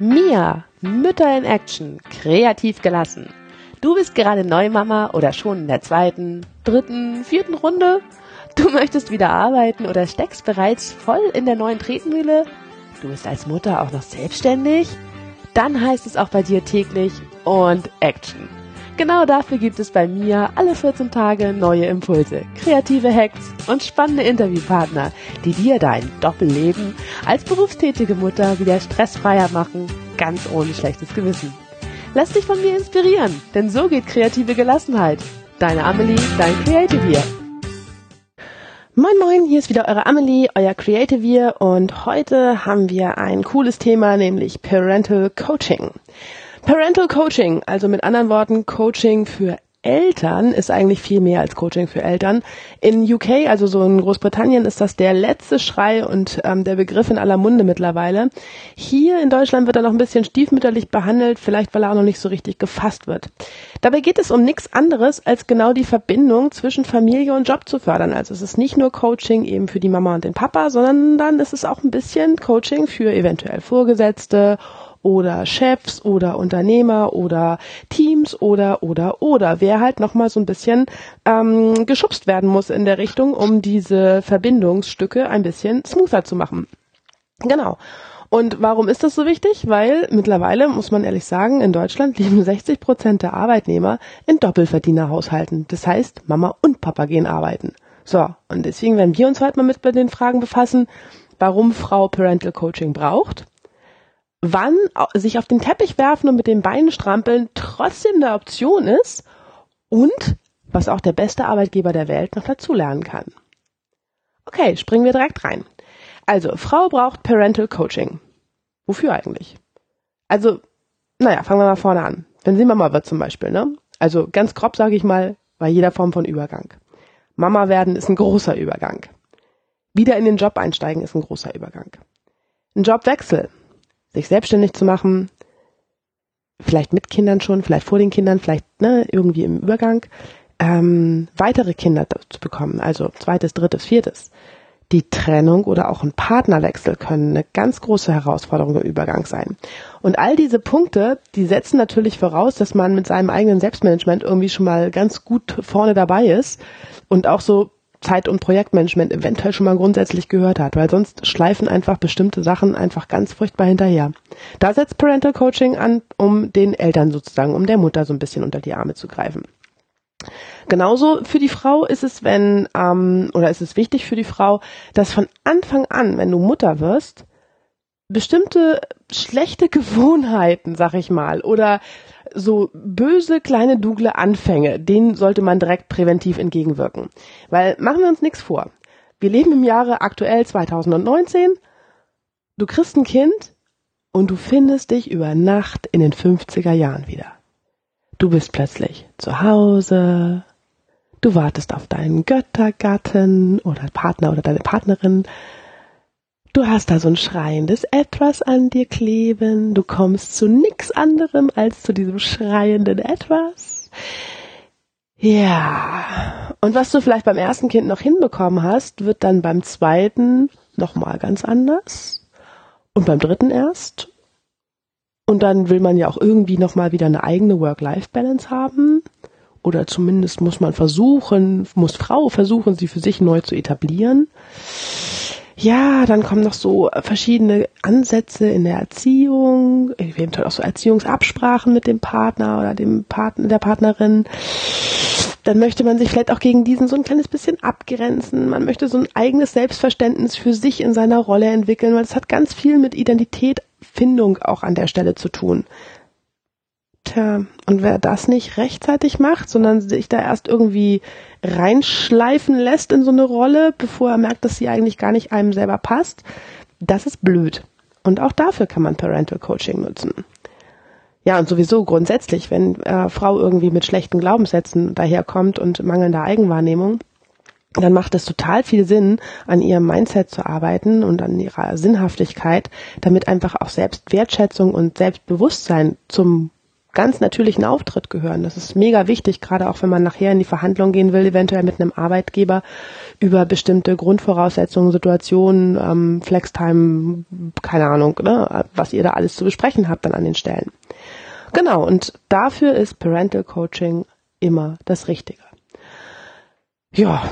Mia, Mütter in Action, kreativ gelassen. Du bist gerade Neumama oder schon in der zweiten, dritten, vierten Runde? Du möchtest wieder arbeiten oder steckst bereits voll in der neuen Tretmühle? Du bist als Mutter auch noch selbstständig? Dann heißt es auch bei dir täglich und Action. Genau dafür gibt es bei mir alle 14 Tage neue Impulse, kreative Hacks und spannende Interviewpartner, die dir dein Doppelleben als berufstätige Mutter wieder stressfreier machen, ganz ohne schlechtes Gewissen. Lass dich von mir inspirieren, denn so geht kreative Gelassenheit. Deine Amelie, dein Creative Year. Moin Moin, hier ist wieder eure Amelie, euer Creative Year und heute haben wir ein cooles Thema, nämlich Parental Coaching. Parental Coaching, also mit anderen Worten Coaching für Eltern ist eigentlich viel mehr als Coaching für Eltern. In UK, also so in Großbritannien, ist das der letzte Schrei und ähm, der Begriff in aller Munde mittlerweile. Hier in Deutschland wird er noch ein bisschen stiefmütterlich behandelt, vielleicht weil er auch noch nicht so richtig gefasst wird. Dabei geht es um nichts anderes, als genau die Verbindung zwischen Familie und Job zu fördern. Also es ist nicht nur Coaching eben für die Mama und den Papa, sondern dann ist es auch ein bisschen Coaching für eventuell Vorgesetzte oder Chefs oder Unternehmer oder Teams oder oder oder wer halt nochmal so ein bisschen ähm, geschubst werden muss in der Richtung, um diese Verbindungsstücke ein bisschen smoother zu machen. Genau. Und warum ist das so wichtig? Weil mittlerweile, muss man ehrlich sagen, in Deutschland leben 60 Prozent der Arbeitnehmer in Doppelverdienerhaushalten. Das heißt, Mama und Papa gehen arbeiten. So, und deswegen werden wir uns heute mal mit den Fragen befassen, warum Frau Parental Coaching braucht, wann sich auf den Teppich werfen und mit den Beinen strampeln trotzdem eine Option ist und was auch der beste Arbeitgeber der Welt noch dazulernen kann. Okay, springen wir direkt rein. Also, Frau braucht Parental Coaching. Wofür eigentlich? Also, naja, fangen wir mal vorne an. Wenn sie Mama wird zum Beispiel, ne? Also ganz grob sage ich mal, bei jeder Form von Übergang. Mama werden ist ein großer Übergang. Wieder in den Job einsteigen ist ein großer Übergang. Ein Jobwechsel sich selbstständig zu machen, vielleicht mit Kindern schon, vielleicht vor den Kindern, vielleicht ne, irgendwie im Übergang, ähm, weitere Kinder zu bekommen, also zweites, drittes, viertes. Die Trennung oder auch ein Partnerwechsel können eine ganz große Herausforderung im Übergang sein. Und all diese Punkte, die setzen natürlich voraus, dass man mit seinem eigenen Selbstmanagement irgendwie schon mal ganz gut vorne dabei ist und auch so Zeit- und Projektmanagement eventuell schon mal grundsätzlich gehört hat, weil sonst schleifen einfach bestimmte Sachen einfach ganz furchtbar hinterher. Da setzt Parental Coaching an, um den Eltern sozusagen, um der Mutter so ein bisschen unter die Arme zu greifen. Genauso für die Frau ist es, wenn, ähm, oder ist es wichtig für die Frau, dass von Anfang an, wenn du Mutter wirst, bestimmte schlechte Gewohnheiten, sag ich mal, oder so böse kleine dunkle Anfänge, denen sollte man direkt präventiv entgegenwirken. Weil machen wir uns nichts vor. Wir leben im Jahre aktuell 2019. Du kriegst ein Kind und du findest dich über Nacht in den 50er Jahren wieder. Du bist plötzlich zu Hause. Du wartest auf deinen Göttergatten oder Partner oder deine Partnerin. Du hast da so ein schreiendes Etwas an dir kleben. Du kommst zu nix anderem als zu diesem schreienden Etwas. Ja. Und was du vielleicht beim ersten Kind noch hinbekommen hast, wird dann beim zweiten nochmal ganz anders. Und beim dritten erst. Und dann will man ja auch irgendwie nochmal wieder eine eigene Work-Life-Balance haben. Oder zumindest muss man versuchen, muss Frau versuchen, sie für sich neu zu etablieren ja, dann kommen noch so verschiedene Ansätze in der Erziehung, eventuell auch so Erziehungsabsprachen mit dem Partner oder dem Partner, der Partnerin. Dann möchte man sich vielleicht auch gegen diesen so ein kleines bisschen abgrenzen. Man möchte so ein eigenes Selbstverständnis für sich in seiner Rolle entwickeln, weil es hat ganz viel mit Identitätfindung auch an der Stelle zu tun. Tja, und wer das nicht rechtzeitig macht, sondern sich da erst irgendwie reinschleifen lässt in so eine Rolle, bevor er merkt, dass sie eigentlich gar nicht einem selber passt, das ist blöd. Und auch dafür kann man Parental Coaching nutzen. Ja, und sowieso grundsätzlich, wenn äh, Frau irgendwie mit schlechten Glaubenssätzen daherkommt und mangelnder Eigenwahrnehmung, dann macht es total viel Sinn, an ihrem Mindset zu arbeiten und an ihrer Sinnhaftigkeit, damit einfach auch Selbstwertschätzung und Selbstbewusstsein zum ganz natürlichen Auftritt gehören. Das ist mega wichtig, gerade auch wenn man nachher in die Verhandlung gehen will, eventuell mit einem Arbeitgeber über bestimmte Grundvoraussetzungen, Situationen, ähm, Flextime, keine Ahnung, ne, was ihr da alles zu besprechen habt dann an den Stellen. Genau, und dafür ist Parental Coaching immer das Richtige. Ja,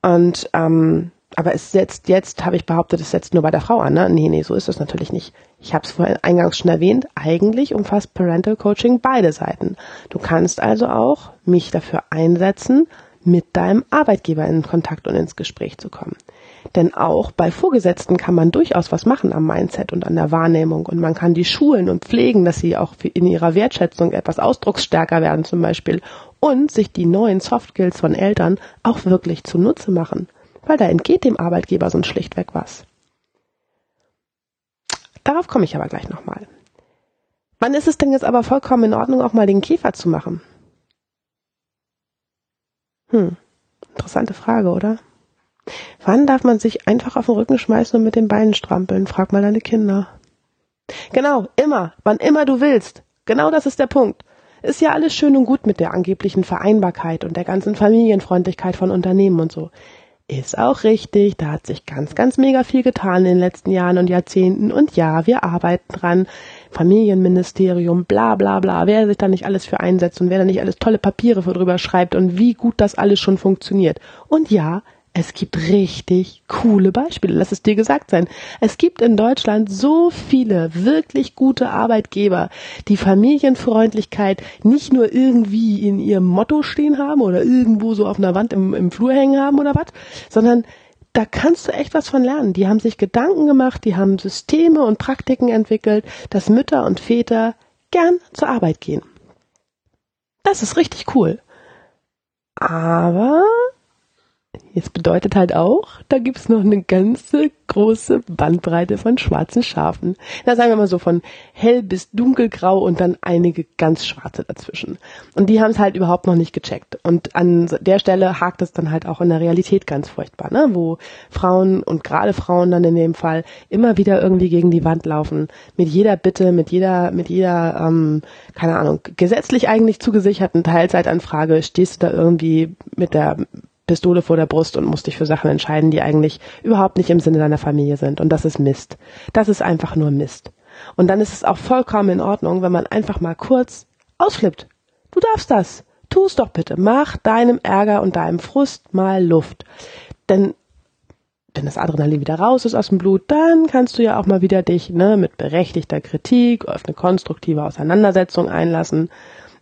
und ähm, aber es setzt jetzt, habe ich behauptet, es setzt nur bei der Frau an. Ne? Nee, nee, so ist es natürlich nicht. Ich habe es vorhin eingangs schon erwähnt, eigentlich umfasst Parental Coaching beide Seiten. Du kannst also auch mich dafür einsetzen, mit deinem Arbeitgeber in Kontakt und ins Gespräch zu kommen. Denn auch bei Vorgesetzten kann man durchaus was machen am Mindset und an der Wahrnehmung und man kann die schulen und pflegen, dass sie auch in ihrer Wertschätzung etwas ausdrucksstärker werden zum Beispiel und sich die neuen Soft Skills von Eltern auch wirklich zunutze machen, weil da entgeht dem Arbeitgeber sonst schlichtweg was. Darauf komme ich aber gleich nochmal. Wann ist es denn jetzt aber vollkommen in Ordnung, auch mal den Käfer zu machen? Hm, interessante Frage, oder? Wann darf man sich einfach auf den Rücken schmeißen und mit den Beinen strampeln? Frag mal deine Kinder. Genau, immer, wann immer du willst. Genau das ist der Punkt. Ist ja alles schön und gut mit der angeblichen Vereinbarkeit und der ganzen Familienfreundlichkeit von Unternehmen und so. Ist auch richtig, da hat sich ganz, ganz mega viel getan in den letzten Jahren und Jahrzehnten und ja, wir arbeiten dran. Familienministerium, bla bla bla, wer sich da nicht alles für einsetzt und wer da nicht alles tolle Papiere für drüber schreibt und wie gut das alles schon funktioniert. Und ja, es gibt richtig coole Beispiele, lass es dir gesagt sein. Es gibt in Deutschland so viele wirklich gute Arbeitgeber, die Familienfreundlichkeit nicht nur irgendwie in ihrem Motto stehen haben oder irgendwo so auf einer Wand im, im Flur hängen haben oder was, sondern da kannst du echt was von lernen. Die haben sich Gedanken gemacht, die haben Systeme und Praktiken entwickelt, dass Mütter und Väter gern zur Arbeit gehen. Das ist richtig cool. Aber Jetzt bedeutet halt auch, da gibt's noch eine ganze große Bandbreite von schwarzen Schafen. Na, sagen wir mal so von hell bis dunkelgrau und dann einige ganz schwarze dazwischen. Und die haben es halt überhaupt noch nicht gecheckt. Und an der Stelle hakt es dann halt auch in der Realität ganz furchtbar, ne? wo Frauen und gerade Frauen dann in dem Fall immer wieder irgendwie gegen die Wand laufen. Mit jeder Bitte, mit jeder, mit jeder, ähm, keine Ahnung, gesetzlich eigentlich zugesicherten Teilzeitanfrage stehst du da irgendwie mit der Pistole vor der Brust und musst dich für Sachen entscheiden, die eigentlich überhaupt nicht im Sinne deiner Familie sind. Und das ist Mist. Das ist einfach nur Mist. Und dann ist es auch vollkommen in Ordnung, wenn man einfach mal kurz ausflippt. Du darfst das. Tu es doch bitte. Mach deinem Ärger und deinem Frust mal Luft. Denn wenn das Adrenalin wieder raus ist aus dem Blut, dann kannst du ja auch mal wieder dich ne, mit berechtigter Kritik auf eine konstruktive Auseinandersetzung einlassen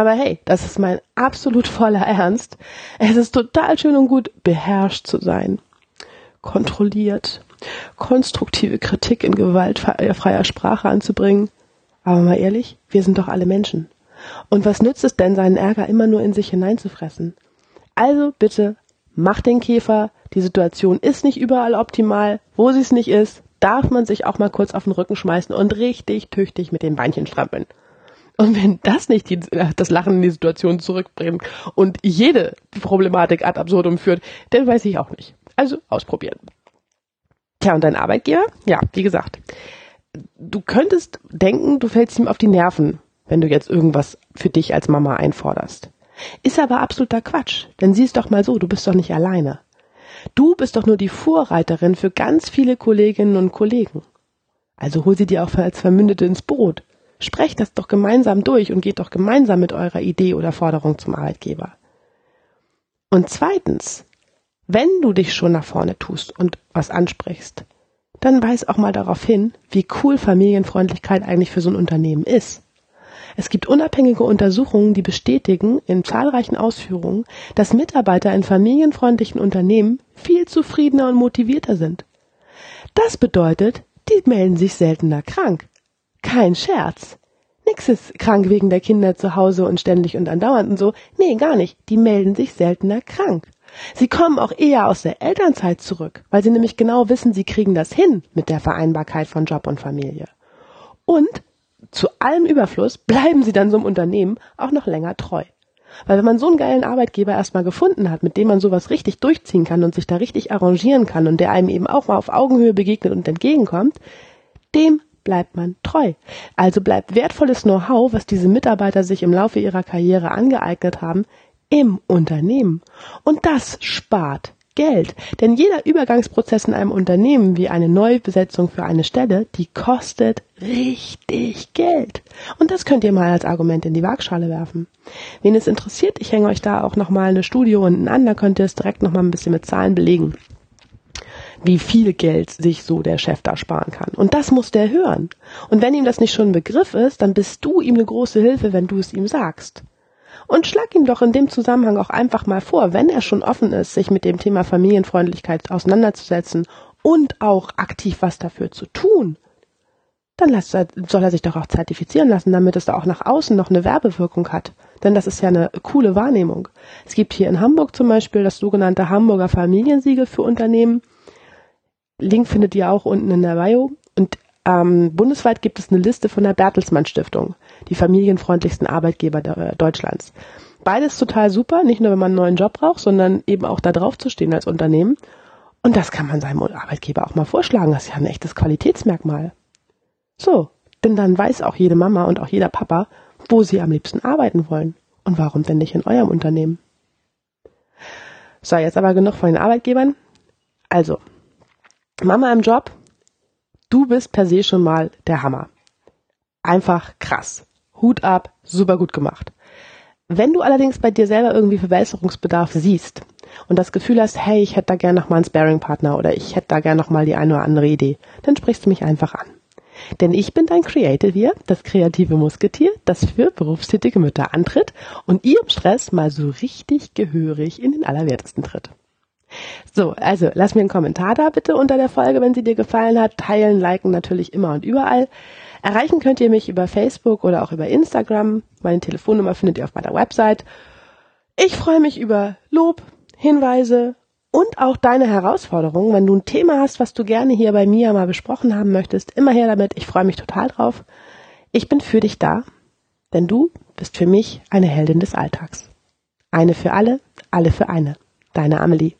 aber hey, das ist mein absolut voller Ernst. Es ist total schön und gut, beherrscht zu sein. Kontrolliert. Konstruktive Kritik in gewaltfreier Sprache anzubringen. Aber mal ehrlich, wir sind doch alle Menschen. Und was nützt es denn, seinen Ärger immer nur in sich hineinzufressen? Also bitte, mach den Käfer. Die Situation ist nicht überall optimal. Wo sie es nicht ist, darf man sich auch mal kurz auf den Rücken schmeißen und richtig tüchtig mit den Beinchen strampeln. Und wenn das nicht die, äh, das Lachen in die Situation zurückbringt und jede Problematik ad absurdum führt, dann weiß ich auch nicht. Also ausprobieren. Tja, und dein Arbeitgeber? Ja, wie gesagt. Du könntest denken, du fällst ihm auf die Nerven, wenn du jetzt irgendwas für dich als Mama einforderst. Ist aber absoluter Quatsch, denn siehst doch mal so, du bist doch nicht alleine. Du bist doch nur die Vorreiterin für ganz viele Kolleginnen und Kollegen. Also hol sie dir auch als Vermündete ins Boot. Sprecht das doch gemeinsam durch und geht doch gemeinsam mit eurer Idee oder Forderung zum Arbeitgeber. Und zweitens, wenn du dich schon nach vorne tust und was ansprichst, dann weis auch mal darauf hin, wie cool Familienfreundlichkeit eigentlich für so ein Unternehmen ist. Es gibt unabhängige Untersuchungen, die bestätigen in zahlreichen Ausführungen, dass Mitarbeiter in familienfreundlichen Unternehmen viel zufriedener und motivierter sind. Das bedeutet, die melden sich seltener krank. Kein Scherz. Nix ist krank wegen der Kinder zu Hause und ständig und andauernd und so. Nee, gar nicht. Die melden sich seltener krank. Sie kommen auch eher aus der Elternzeit zurück, weil sie nämlich genau wissen, sie kriegen das hin mit der Vereinbarkeit von Job und Familie. Und zu allem Überfluss bleiben sie dann so im Unternehmen auch noch länger treu. Weil wenn man so einen geilen Arbeitgeber erstmal gefunden hat, mit dem man sowas richtig durchziehen kann und sich da richtig arrangieren kann und der einem eben auch mal auf Augenhöhe begegnet und entgegenkommt, dem bleibt man treu. Also bleibt wertvolles Know-how, was diese Mitarbeiter sich im Laufe ihrer Karriere angeeignet haben, im Unternehmen. Und das spart Geld. Denn jeder Übergangsprozess in einem Unternehmen wie eine Neubesetzung für eine Stelle, die kostet richtig Geld. Und das könnt ihr mal als Argument in die Waagschale werfen. Wen es interessiert, ich hänge euch da auch nochmal eine Studio unten an, da könnt ihr es direkt nochmal ein bisschen mit Zahlen belegen wie viel Geld sich so der Chef da sparen kann. Und das muss der hören. Und wenn ihm das nicht schon ein Begriff ist, dann bist du ihm eine große Hilfe, wenn du es ihm sagst. Und schlag ihm doch in dem Zusammenhang auch einfach mal vor, wenn er schon offen ist, sich mit dem Thema Familienfreundlichkeit auseinanderzusetzen und auch aktiv was dafür zu tun, dann soll er sich doch auch zertifizieren lassen, damit es da auch nach außen noch eine Werbewirkung hat. Denn das ist ja eine coole Wahrnehmung. Es gibt hier in Hamburg zum Beispiel das sogenannte Hamburger Familiensiegel für Unternehmen. Link findet ihr auch unten in der Bio. Und ähm, bundesweit gibt es eine Liste von der Bertelsmann Stiftung, die familienfreundlichsten Arbeitgeber de Deutschlands. Beides total super, nicht nur wenn man einen neuen Job braucht, sondern eben auch da drauf zu stehen als Unternehmen. Und das kann man seinem Arbeitgeber auch mal vorschlagen. Das ist ja ein echtes Qualitätsmerkmal. So, denn dann weiß auch jede Mama und auch jeder Papa, wo sie am liebsten arbeiten wollen. Und warum denn nicht in eurem Unternehmen? So, jetzt aber genug von den Arbeitgebern. Also, Mama im Job, du bist per se schon mal der Hammer. Einfach krass. Hut ab, super gut gemacht. Wenn du allerdings bei dir selber irgendwie Verbesserungsbedarf siehst und das Gefühl hast, hey, ich hätte da gern noch mal einen Sparing-Partner oder ich hätte da gern noch mal die eine oder andere Idee, dann sprichst du mich einfach an. Denn ich bin dein Creative das kreative Musketier, das für berufstätige Mütter antritt und ihrem Stress mal so richtig gehörig in den Allerwertesten tritt. So, also lass mir einen Kommentar da bitte unter der Folge, wenn sie dir gefallen hat. Teilen, liken natürlich immer und überall. Erreichen könnt ihr mich über Facebook oder auch über Instagram. Meine Telefonnummer findet ihr auf meiner Website. Ich freue mich über Lob, Hinweise und auch deine Herausforderungen. Wenn du ein Thema hast, was du gerne hier bei mir mal besprochen haben möchtest, immer her damit. Ich freue mich total drauf. Ich bin für dich da, denn du bist für mich eine Heldin des Alltags. Eine für alle, alle für eine. Deine Amelie.